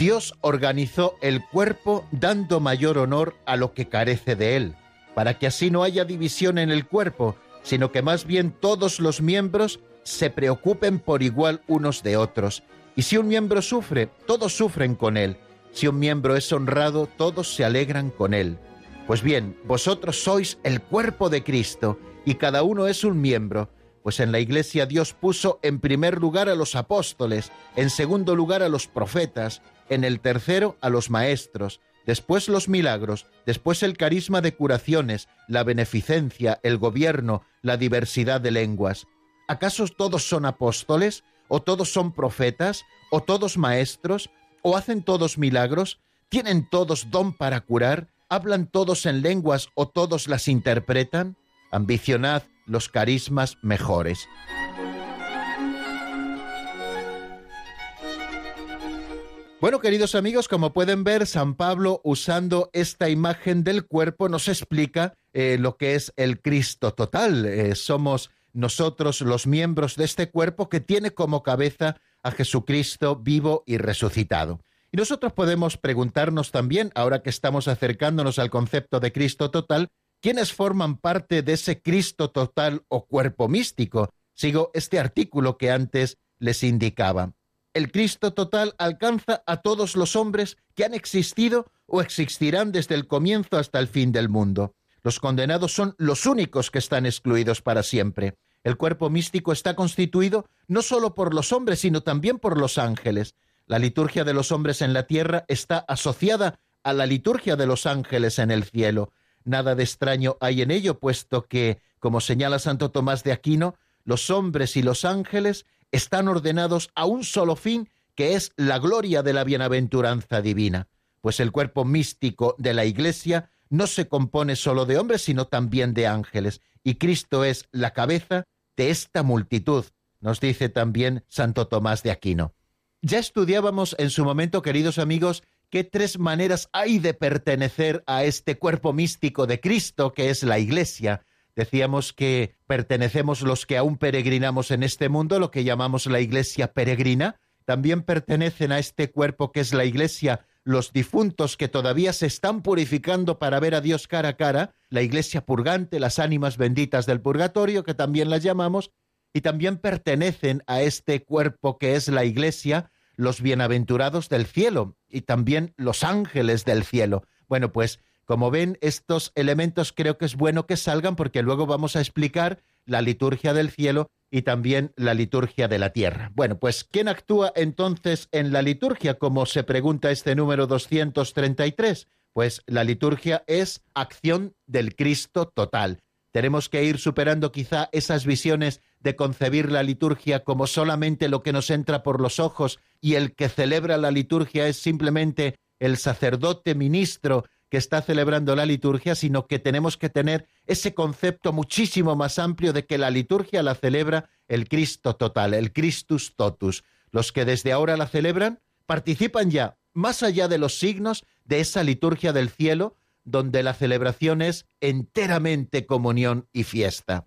Dios organizó el cuerpo dando mayor honor a lo que carece de él, para que así no haya división en el cuerpo, sino que más bien todos los miembros se preocupen por igual unos de otros. Y si un miembro sufre, todos sufren con él. Si un miembro es honrado, todos se alegran con él. Pues bien, vosotros sois el cuerpo de Cristo y cada uno es un miembro, pues en la iglesia Dios puso en primer lugar a los apóstoles, en segundo lugar a los profetas, en el tercero a los maestros, después los milagros, después el carisma de curaciones, la beneficencia, el gobierno, la diversidad de lenguas. ¿Acaso todos son apóstoles? ¿O todos son profetas? ¿O todos maestros? ¿O hacen todos milagros? ¿Tienen todos don para curar? ¿Hablan todos en lenguas o todos las interpretan? Ambicionad los carismas mejores. Bueno, queridos amigos, como pueden ver, San Pablo, usando esta imagen del cuerpo, nos explica eh, lo que es el Cristo total. Eh, somos nosotros los miembros de este cuerpo que tiene como cabeza a Jesucristo vivo y resucitado. Y nosotros podemos preguntarnos también, ahora que estamos acercándonos al concepto de Cristo total, ¿quiénes forman parte de ese Cristo total o cuerpo místico? Sigo este artículo que antes les indicaba. El Cristo total alcanza a todos los hombres que han existido o existirán desde el comienzo hasta el fin del mundo. Los condenados son los únicos que están excluidos para siempre. El cuerpo místico está constituido no solo por los hombres, sino también por los ángeles. La liturgia de los hombres en la tierra está asociada a la liturgia de los ángeles en el cielo. Nada de extraño hay en ello, puesto que, como señala Santo Tomás de Aquino, los hombres y los ángeles están ordenados a un solo fin, que es la gloria de la bienaventuranza divina. Pues el cuerpo místico de la Iglesia no se compone solo de hombres, sino también de ángeles, y Cristo es la cabeza de esta multitud, nos dice también Santo Tomás de Aquino. Ya estudiábamos en su momento, queridos amigos, qué tres maneras hay de pertenecer a este cuerpo místico de Cristo que es la Iglesia. Decíamos que pertenecemos los que aún peregrinamos en este mundo, lo que llamamos la Iglesia peregrina. También pertenecen a este cuerpo que es la Iglesia los difuntos que todavía se están purificando para ver a Dios cara a cara, la iglesia purgante, las ánimas benditas del purgatorio, que también las llamamos, y también pertenecen a este cuerpo que es la iglesia, los bienaventurados del cielo y también los ángeles del cielo. Bueno, pues como ven, estos elementos creo que es bueno que salgan porque luego vamos a explicar la liturgia del cielo y también la liturgia de la tierra. Bueno, pues ¿quién actúa entonces en la liturgia como se pregunta este número 233? Pues la liturgia es acción del Cristo total. Tenemos que ir superando quizá esas visiones de concebir la liturgia como solamente lo que nos entra por los ojos y el que celebra la liturgia es simplemente el sacerdote ministro que está celebrando la liturgia, sino que tenemos que tener ese concepto muchísimo más amplio de que la liturgia la celebra el Cristo total, el Christus totus. Los que desde ahora la celebran participan ya, más allá de los signos, de esa liturgia del cielo, donde la celebración es enteramente comunión y fiesta.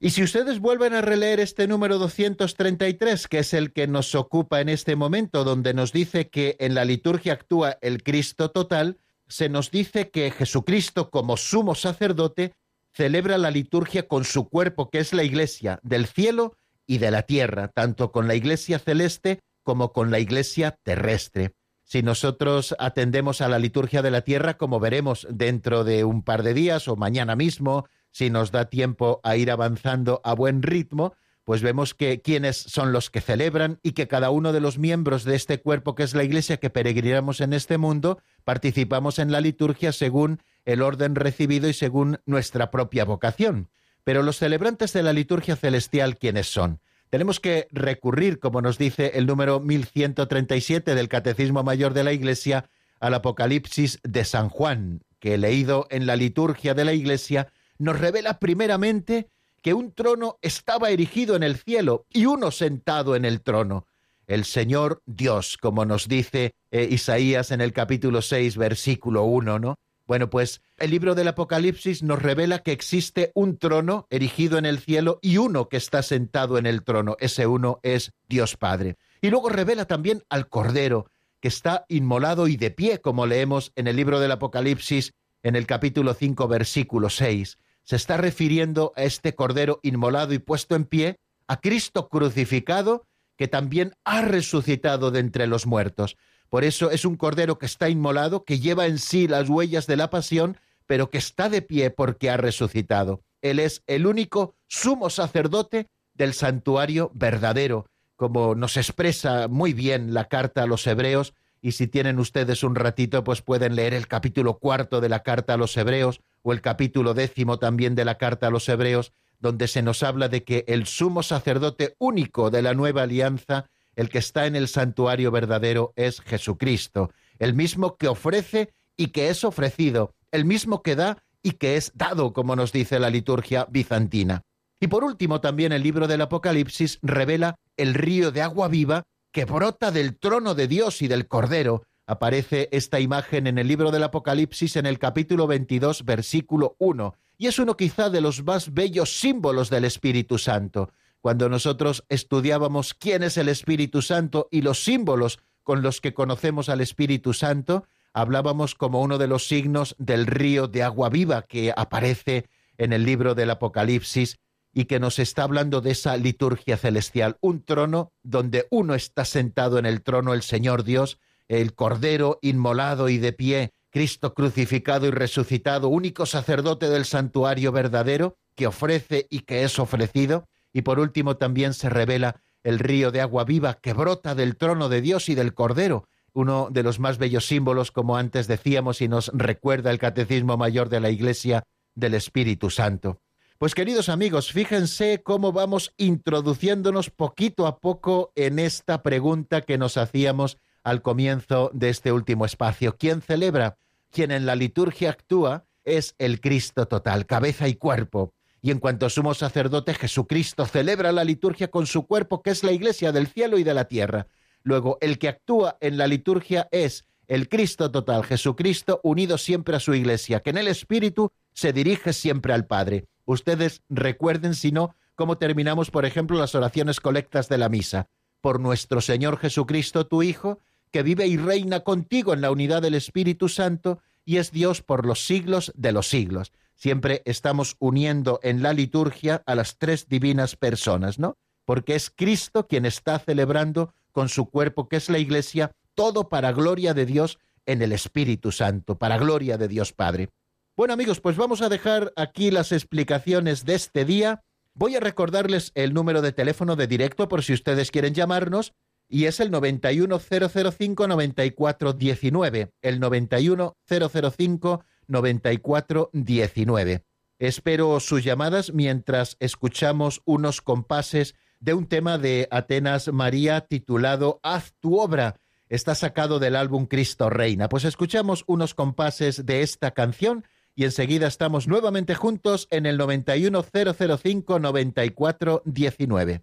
Y si ustedes vuelven a releer este número 233, que es el que nos ocupa en este momento, donde nos dice que en la liturgia actúa el Cristo total, se nos dice que Jesucristo como sumo sacerdote celebra la liturgia con su cuerpo, que es la iglesia del cielo y de la tierra, tanto con la iglesia celeste como con la iglesia terrestre. Si nosotros atendemos a la liturgia de la tierra, como veremos dentro de un par de días o mañana mismo, si nos da tiempo a ir avanzando a buen ritmo, pues vemos que quiénes son los que celebran y que cada uno de los miembros de este cuerpo que es la Iglesia que peregrinamos en este mundo, participamos en la liturgia según el orden recibido y según nuestra propia vocación. Pero los celebrantes de la liturgia celestial, ¿quiénes son? Tenemos que recurrir, como nos dice el número 1137 del Catecismo Mayor de la Iglesia, al Apocalipsis de San Juan, que leído en la liturgia de la Iglesia, nos revela primeramente que un trono estaba erigido en el cielo y uno sentado en el trono. El Señor Dios, como nos dice eh, Isaías en el capítulo 6, versículo 1, ¿no? Bueno, pues el libro del Apocalipsis nos revela que existe un trono erigido en el cielo y uno que está sentado en el trono. Ese uno es Dios Padre. Y luego revela también al Cordero, que está inmolado y de pie, como leemos en el libro del Apocalipsis en el capítulo 5, versículo 6. Se está refiriendo a este Cordero inmolado y puesto en pie, a Cristo crucificado, que también ha resucitado de entre los muertos. Por eso es un cordero que está inmolado, que lleva en sí las huellas de la pasión, pero que está de pie porque ha resucitado. Él es el único sumo sacerdote del santuario verdadero, como nos expresa muy bien la carta a los hebreos, y si tienen ustedes un ratito, pues pueden leer el capítulo cuarto de la carta a los hebreos, o el capítulo décimo también de la carta a los hebreos, donde se nos habla de que el sumo sacerdote único de la nueva alianza el que está en el santuario verdadero es Jesucristo, el mismo que ofrece y que es ofrecido, el mismo que da y que es dado, como nos dice la liturgia bizantina. Y por último, también el libro del Apocalipsis revela el río de agua viva que brota del trono de Dios y del Cordero. Aparece esta imagen en el libro del Apocalipsis en el capítulo 22, versículo 1, y es uno quizá de los más bellos símbolos del Espíritu Santo cuando nosotros estudiábamos quién es el Espíritu Santo y los símbolos con los que conocemos al Espíritu Santo, hablábamos como uno de los signos del río de agua viva que aparece en el libro del Apocalipsis y que nos está hablando de esa liturgia celestial, un trono donde uno está sentado en el trono, el Señor Dios, el Cordero inmolado y de pie, Cristo crucificado y resucitado, único sacerdote del santuario verdadero, que ofrece y que es ofrecido, y por último también se revela el río de agua viva que brota del trono de Dios y del Cordero, uno de los más bellos símbolos, como antes decíamos, y nos recuerda el Catecismo Mayor de la Iglesia del Espíritu Santo. Pues queridos amigos, fíjense cómo vamos introduciéndonos poquito a poco en esta pregunta que nos hacíamos al comienzo de este último espacio. ¿Quién celebra? Quien en la liturgia actúa es el Cristo total, cabeza y cuerpo y en cuanto sumo sacerdote Jesucristo celebra la liturgia con su cuerpo, que es la iglesia del cielo y de la tierra. Luego, el que actúa en la liturgia es el Cristo total, Jesucristo, unido siempre a su iglesia, que en el Espíritu se dirige siempre al Padre. Ustedes recuerden, si no, cómo terminamos, por ejemplo, las oraciones colectas de la misa. Por nuestro Señor Jesucristo, tu Hijo, que vive y reina contigo en la unidad del Espíritu Santo y es Dios por los siglos de los siglos. Siempre estamos uniendo en la liturgia a las tres divinas personas, ¿no? Porque es Cristo quien está celebrando con su cuerpo, que es la Iglesia, todo para gloria de Dios en el Espíritu Santo, para gloria de Dios Padre. Bueno amigos, pues vamos a dejar aquí las explicaciones de este día. Voy a recordarles el número de teléfono de directo por si ustedes quieren llamarnos y es el 91005-9419, el 91005-9419. Espero sus llamadas mientras escuchamos unos compases de un tema de Atenas María titulado Haz tu obra. Está sacado del álbum Cristo Reina. Pues escuchamos unos compases de esta canción y enseguida estamos nuevamente juntos en el 91005-9419.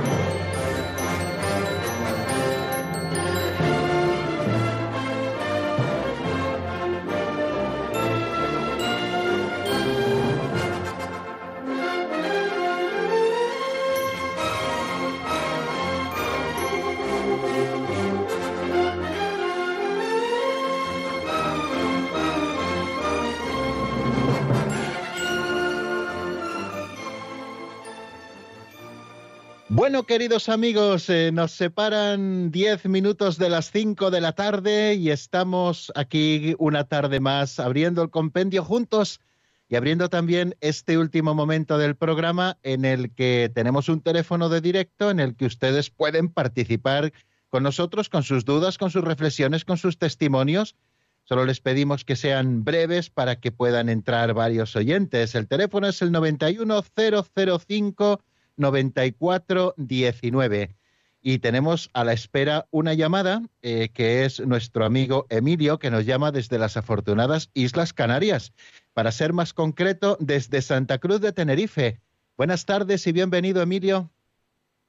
Bueno, queridos amigos, eh, nos separan diez minutos de las cinco de la tarde y estamos aquí una tarde más abriendo el compendio juntos y abriendo también este último momento del programa en el que tenemos un teléfono de directo en el que ustedes pueden participar con nosotros, con sus dudas, con sus reflexiones, con sus testimonios. Solo les pedimos que sean breves para que puedan entrar varios oyentes. El teléfono es el 91005 9419. Y tenemos a la espera una llamada eh, que es nuestro amigo Emilio, que nos llama desde las afortunadas Islas Canarias. Para ser más concreto, desde Santa Cruz de Tenerife. Buenas tardes y bienvenido, Emilio.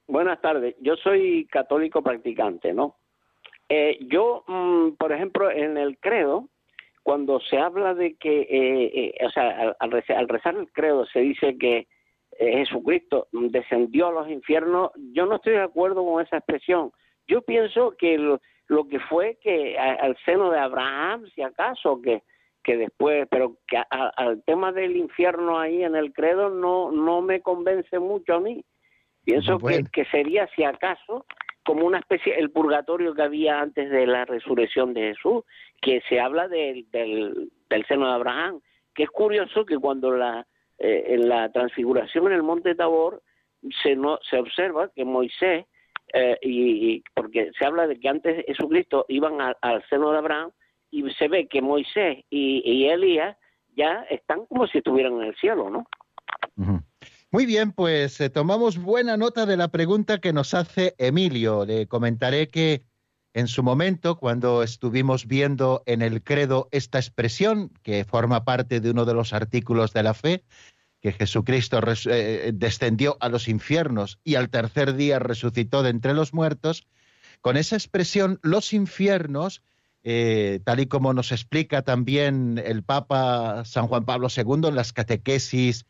Buenas tardes. Yo soy católico practicante, ¿no? Eh, yo, mm, por ejemplo, en el credo, cuando se habla de que, eh, o sea, al, rezar el credo se dice que Jesucristo descendió a los infiernos, yo no estoy de acuerdo con esa expresión. Yo pienso que lo, que fue que al seno de Abraham, si acaso, que, que después, pero que al tema del infierno ahí en el credo no, no me convence mucho a mí. Pienso que, que sería, si acaso, como una especie, el purgatorio que había antes de la resurrección de Jesús, que se habla del, del, del seno de Abraham, que es curioso que cuando la eh, en la transfiguración en el monte Tabor se, no, se observa que Moisés, eh, y, porque se habla de que antes Jesucristo iban al seno de Abraham y se ve que Moisés y, Elías ya están como si estuvieran en el cielo, ¿no? Muy bien, pues eh, tomamos buena nota de la pregunta que nos hace Emilio. Le comentaré que en su momento, cuando estuvimos viendo en el credo esta expresión, que forma parte de uno de los artículos de la fe, que Jesucristo eh, descendió a los infiernos y al tercer día resucitó de entre los muertos, con esa expresión, los infiernos, eh, tal y como nos explica también el Papa San Juan Pablo II en las catequesis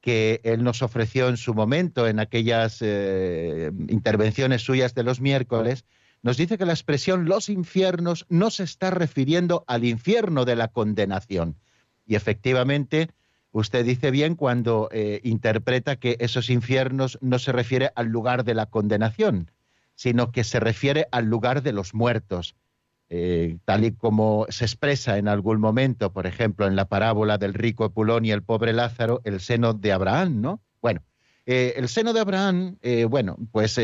que él nos ofreció en su momento, en aquellas eh, intervenciones suyas de los miércoles, nos dice que la expresión los infiernos no se está refiriendo al infierno de la condenación. Y efectivamente, usted dice bien cuando eh, interpreta que esos infiernos no se refiere al lugar de la condenación, sino que se refiere al lugar de los muertos. Eh, tal y como se expresa en algún momento, por ejemplo, en la parábola del rico Epulón y el pobre Lázaro, el seno de Abraham, ¿no? Eh, el seno de Abraham, eh, bueno, pues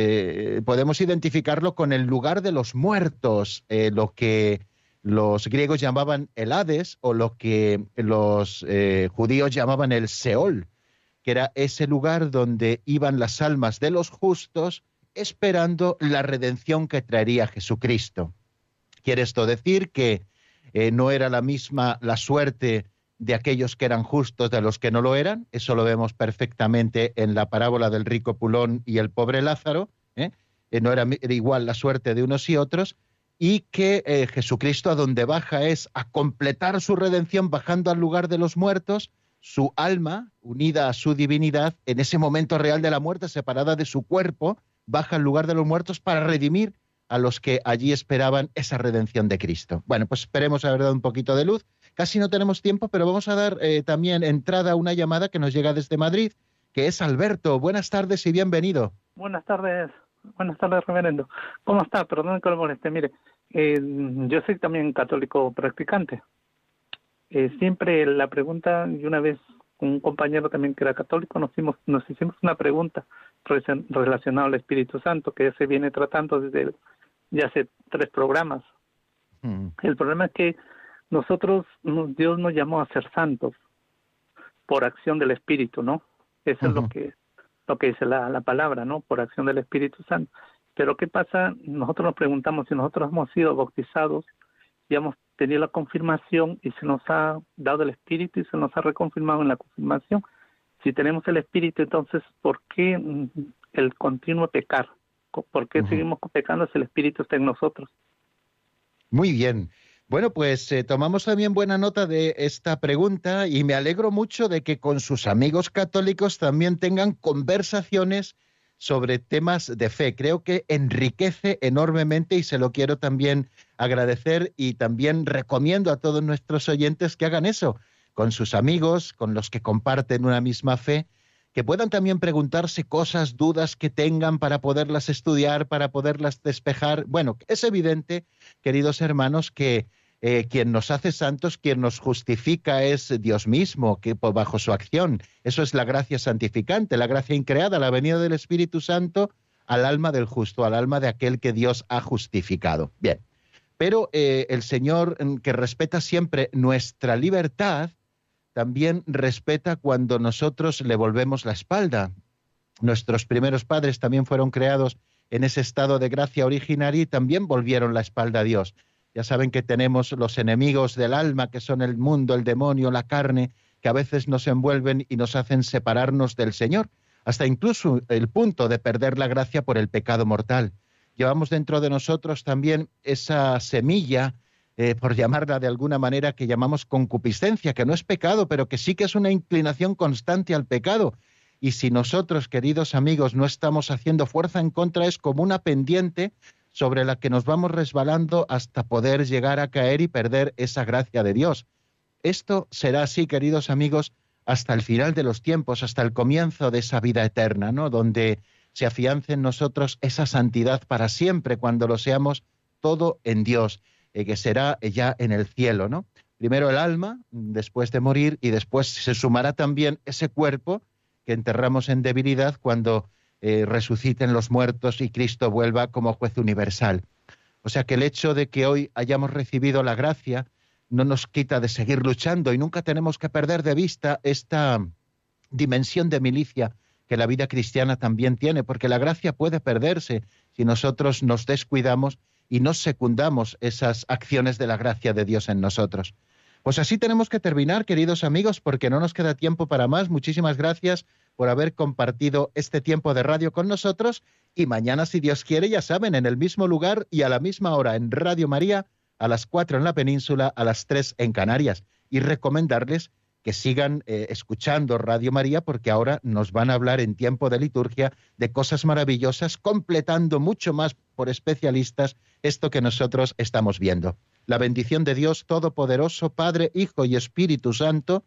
podemos identificarlo con el lugar de los muertos, lo que los griegos llamaban el Hades o lo que los judíos llamaban el Seol, que era ese lugar donde iban las almas de los justos esperando la redención que traería Jesucristo. Quiere esto decir que eh, no era la misma la suerte de aquellos que eran justos de los que no lo eran. Eso lo vemos perfectamente en la parábola del rico Pulón y el pobre Lázaro. ¿eh? Eh, no era, igual la suerte de unos y otros. Y que Jesucristo a donde baja es a completar su redención bajando al lugar de los muertos, su alma, unida a su divinidad, en ese momento real de la muerte, separada de su cuerpo, baja al lugar de los muertos para redimir a los que allí esperaban esa redención de Cristo. Bueno, pues esperemos haber dado un poquito de luz. Casi no tenemos tiempo, pero vamos a dar eh, también entrada a una llamada que nos llega desde Madrid, que es Alberto. Buenas tardes y bienvenido. Buenas tardes, buenas tardes, reverendo. ¿Cómo está? Perdón que lo moleste. Mire, eh, yo soy también católico practicante. Eh, siempre la pregunta, y una vez un compañero también que era católico, nos hicimos, nos hicimos una pregunta relacionada al Espíritu Santo, que se viene tratando desde ya hace tres programas. Mm. El problema es que nosotros, Dios nos llamó a ser santos por acción del Espíritu, ¿no? Eso es lo que lo que dice la, la palabra, ¿no? Por acción del Espíritu Santo. Pero ¿qué pasa? Nosotros nos preguntamos si nosotros hemos sido bautizados y hemos tenido la confirmación y se nos ha dado el Espíritu y se nos ha reconfirmado en la confirmación. Si tenemos el Espíritu, entonces, ¿por qué el continuo pecar? ¿Por qué seguimos pecando si el Espíritu está en nosotros? Muy bien. Bueno, pues eh, tomamos también buena nota de esta pregunta y me alegro mucho de que con sus amigos católicos también tengan conversaciones sobre temas de fe. Creo que enriquece enormemente y se lo quiero también agradecer y también recomiendo a todos nuestros oyentes que hagan eso con sus amigos, con los que comparten una misma fe que puedan también preguntarse cosas, dudas que tengan para poderlas estudiar, para poderlas despejar. Bueno, es evidente, queridos hermanos, que eh, quien nos hace santos, quien nos justifica es Dios mismo, que bajo su acción. Eso es la gracia santificante, la gracia increada, la venida del Espíritu Santo al alma del justo, al alma de aquel que Dios ha justificado. Bien, pero eh, el Señor, mm, que respeta siempre nuestra libertad, también respeta cuando nosotros le volvemos la espalda. Nuestros primeros padres también fueron creados en ese estado de gracia originaria y también volvieron la espalda a Dios. Ya saben que tenemos los enemigos del alma, que son el mundo, el demonio, la carne, que a veces nos envuelven y nos hacen separarnos del Señor, hasta incluso el punto de perder la gracia por el pecado mortal. Llevamos dentro de nosotros también esa semilla eh, por llamarla de alguna manera, que llamamos concupiscencia, que no es pecado, pero que sí que es una inclinación constante al pecado. Y si nosotros, queridos amigos, no estamos haciendo fuerza en contra, es como una pendiente sobre la que nos vamos resbalando hasta poder llegar a caer y perder esa gracia de Dios. Esto será así, queridos amigos, hasta el final de los tiempos, hasta el comienzo de esa vida eterna, ¿no? Donde se afiance en nosotros esa santidad para siempre, cuando lo seamos todo en Dios. Eh, que será ya en el cielo, ¿no? Primero el alma, después de morir, y después se sumará también ese cuerpo que enterramos en debilidad cuando eh, resuciten los muertos y Cristo vuelva como juez universal. O sea que el hecho de que hoy hayamos recibido la gracia no nos quita de seguir luchando y nunca tenemos que perder de vista esta dimensión de milicia que la vida cristiana también tiene, porque la gracia puede perderse si nosotros nos descuidamos y no secundamos esas acciones de la gracia de Dios en nosotros. Pues así tenemos que terminar, queridos amigos, porque no nos queda tiempo para más. Muchísimas gracias por haber compartido este tiempo de radio con nosotros y mañana, si Dios quiere, ya saben, en el mismo lugar y a la misma hora en Radio María, a las cuatro en la península, a las tres en Canarias. Y recomendarles que sigan eh, escuchando Radio María porque ahora nos van a hablar en tiempo de liturgia de cosas maravillosas, completando mucho más por especialistas esto que nosotros estamos viendo. La bendición de Dios Todopoderoso, Padre, Hijo y Espíritu Santo,